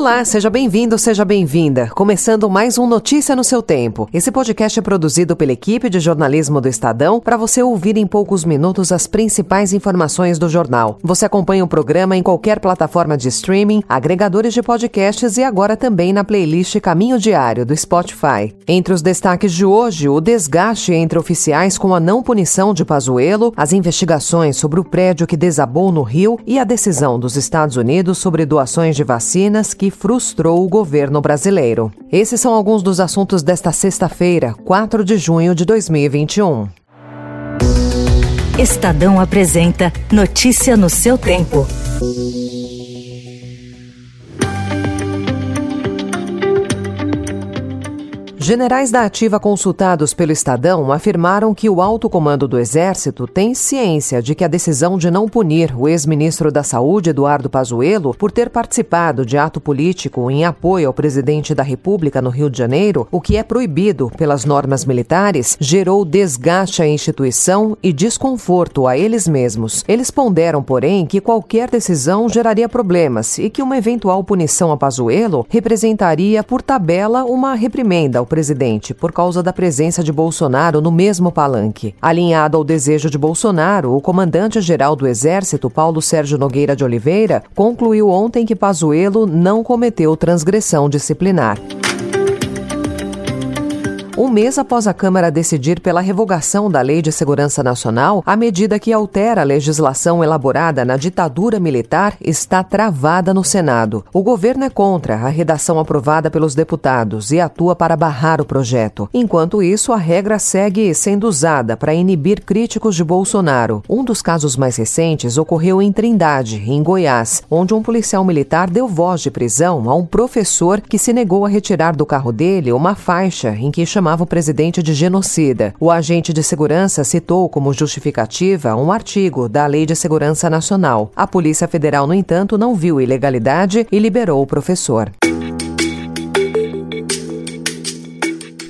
Olá, seja bem-vindo, seja bem-vinda. Começando mais um Notícia no seu tempo. Esse podcast é produzido pela equipe de jornalismo do Estadão para você ouvir em poucos minutos as principais informações do jornal. Você acompanha o programa em qualquer plataforma de streaming, agregadores de podcasts e agora também na playlist Caminho Diário do Spotify. Entre os destaques de hoje, o desgaste entre oficiais com a não punição de Pazuello, as investigações sobre o prédio que desabou no Rio e a decisão dos Estados Unidos sobre doações de vacinas que frustrou o governo brasileiro. Esses são alguns dos assuntos desta sexta-feira, 4 de junho de 2021. Estadão apresenta Notícia no seu tempo. Generais da ativa consultados pelo Estadão afirmaram que o alto comando do Exército tem ciência de que a decisão de não punir o ex-ministro da Saúde, Eduardo Pazuello, por ter participado de ato político em apoio ao presidente da República no Rio de Janeiro, o que é proibido pelas normas militares, gerou desgaste à instituição e desconforto a eles mesmos. Eles ponderam, porém, que qualquer decisão geraria problemas e que uma eventual punição a Pazuello representaria, por tabela, uma reprimenda ao presidente presidente por causa da presença de Bolsonaro no mesmo palanque. Alinhado ao desejo de Bolsonaro, o comandante-geral do Exército, Paulo Sérgio Nogueira de Oliveira, concluiu ontem que Pazuello não cometeu transgressão disciplinar um mês após a Câmara decidir pela revogação da Lei de Segurança Nacional, a medida que altera a legislação elaborada na ditadura militar está travada no Senado. O governo é contra a redação aprovada pelos deputados e atua para barrar o projeto. Enquanto isso, a regra segue sendo usada para inibir críticos de Bolsonaro. Um dos casos mais recentes ocorreu em Trindade, em Goiás, onde um policial militar deu voz de prisão a um professor que se negou a retirar do carro dele uma faixa em que chamava chamava o presidente de genocida. O agente de segurança citou como justificativa um artigo da Lei de Segurança Nacional. A Polícia Federal, no entanto, não viu ilegalidade e liberou o professor.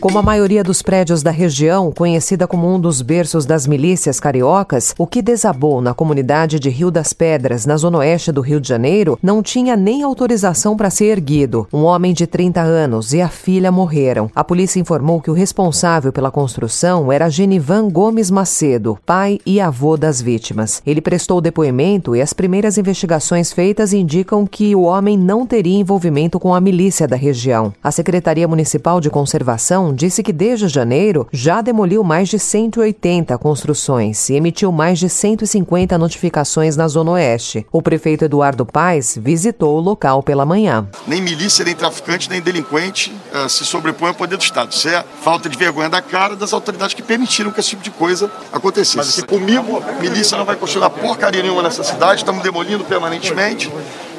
Como a maioria dos prédios da região, conhecida como um dos berços das milícias cariocas, o que desabou na comunidade de Rio das Pedras, na zona oeste do Rio de Janeiro, não tinha nem autorização para ser erguido. Um homem de 30 anos e a filha morreram. A polícia informou que o responsável pela construção era Genivan Gomes Macedo, pai e avô das vítimas. Ele prestou depoimento e as primeiras investigações feitas indicam que o homem não teria envolvimento com a milícia da região. A Secretaria Municipal de Conservação disse que desde janeiro já demoliu mais de 180 construções e emitiu mais de 150 notificações na Zona Oeste. O prefeito Eduardo Paes visitou o local pela manhã. Nem milícia, nem traficante, nem delinquente uh, se sobrepõe ao poder do Estado. Isso é falta de vergonha da cara das autoridades que permitiram que esse tipo de coisa acontecesse. Comigo, milícia não vai construir porcaria nenhuma nessa cidade, estamos demolindo permanentemente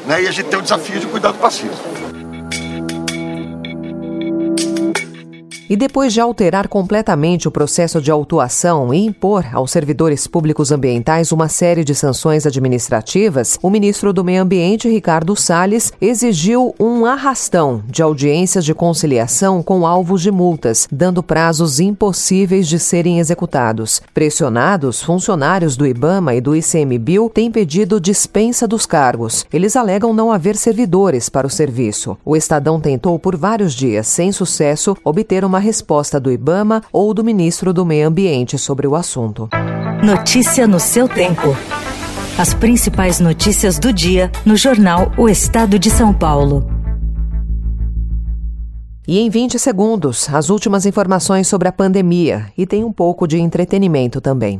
né, e a gente tem o desafio de cuidar do passivo. E depois de alterar completamente o processo de autuação e impor aos servidores públicos ambientais uma série de sanções administrativas, o ministro do Meio Ambiente, Ricardo Salles, exigiu um arrastão de audiências de conciliação com alvos de multas, dando prazos impossíveis de serem executados. Pressionados, funcionários do IBAMA e do ICMBio têm pedido dispensa dos cargos. Eles alegam não haver servidores para o serviço. O Estadão tentou por vários dias, sem sucesso, obter uma resposta do Ibama ou do ministro do Meio Ambiente sobre o assunto. Notícia no seu tempo. As principais notícias do dia no jornal O Estado de São Paulo. E em 20 segundos, as últimas informações sobre a pandemia e tem um pouco de entretenimento também.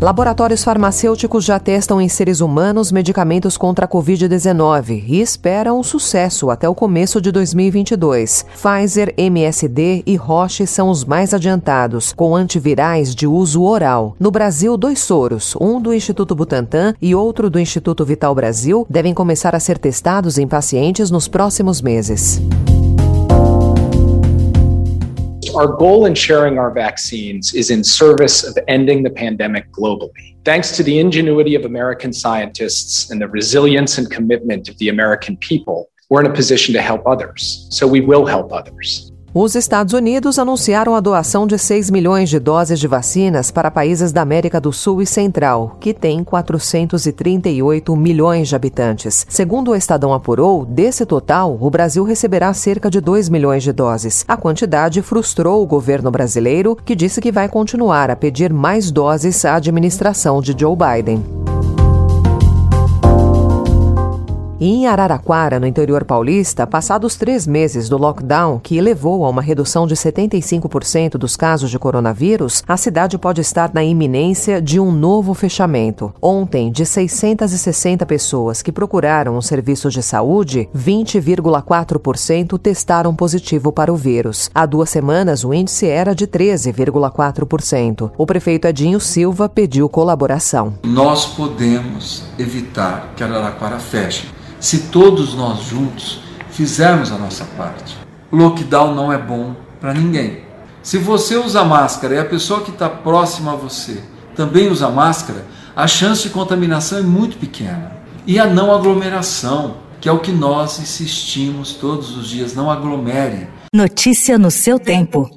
Laboratórios farmacêuticos já testam em seres humanos medicamentos contra a Covid-19 e esperam sucesso até o começo de 2022. Pfizer, MSD e Roche são os mais adiantados, com antivirais de uso oral. No Brasil, dois soros, um do Instituto Butantan e outro do Instituto Vital Brasil, devem começar a ser testados em pacientes nos próximos meses. Our goal in sharing our vaccines is in service of ending the pandemic globally. Thanks to the ingenuity of American scientists and the resilience and commitment of the American people, we're in a position to help others. So we will help others. Os Estados Unidos anunciaram a doação de 6 milhões de doses de vacinas para países da América do Sul e Central, que têm 438 milhões de habitantes. Segundo o Estadão apurou, desse total, o Brasil receberá cerca de 2 milhões de doses. A quantidade frustrou o governo brasileiro, que disse que vai continuar a pedir mais doses à administração de Joe Biden. E em Araraquara, no interior paulista, passados três meses do lockdown, que levou a uma redução de 75% dos casos de coronavírus, a cidade pode estar na iminência de um novo fechamento. Ontem, de 660 pessoas que procuraram um serviço de saúde, 20,4% testaram positivo para o vírus. Há duas semanas, o índice era de 13,4%. O prefeito Edinho Silva pediu colaboração. Nós podemos evitar que Araraquara feche se todos nós juntos fizermos a nossa parte. Lockdown não é bom para ninguém. Se você usa máscara e a pessoa que está próxima a você também usa máscara, a chance de contaminação é muito pequena. E a não aglomeração, que é o que nós insistimos todos os dias, não aglomere. Notícia no seu tempo.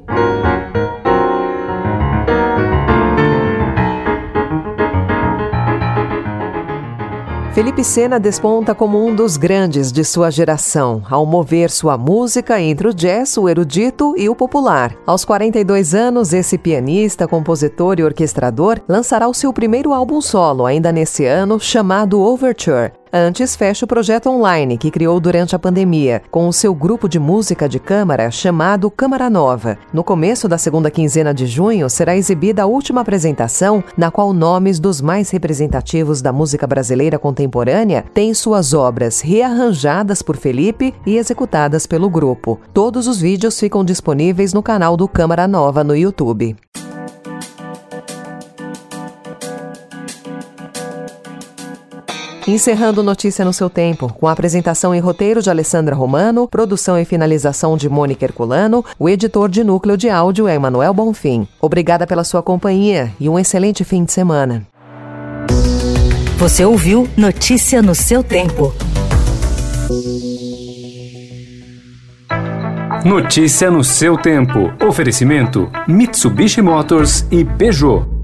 Felipe Sena desponta como um dos grandes de sua geração, ao mover sua música entre o jazz, o erudito e o popular. Aos 42 anos, esse pianista, compositor e orquestrador lançará o seu primeiro álbum solo ainda nesse ano, chamado Overture. Antes, fecha o projeto online que criou durante a pandemia, com o seu grupo de música de câmara chamado Câmara Nova. No começo da segunda quinzena de junho, será exibida a última apresentação, na qual nomes dos mais representativos da música brasileira contemporânea têm suas obras rearranjadas por Felipe e executadas pelo grupo. Todos os vídeos ficam disponíveis no canal do Câmara Nova no YouTube. Encerrando Notícia no seu tempo, com a apresentação e roteiro de Alessandra Romano, produção e finalização de Mônica Herculano, o editor de núcleo de áudio é Emanuel Bonfim. Obrigada pela sua companhia e um excelente fim de semana. Você ouviu Notícia no seu tempo. Notícia no seu tempo. Oferecimento: Mitsubishi Motors e Peugeot.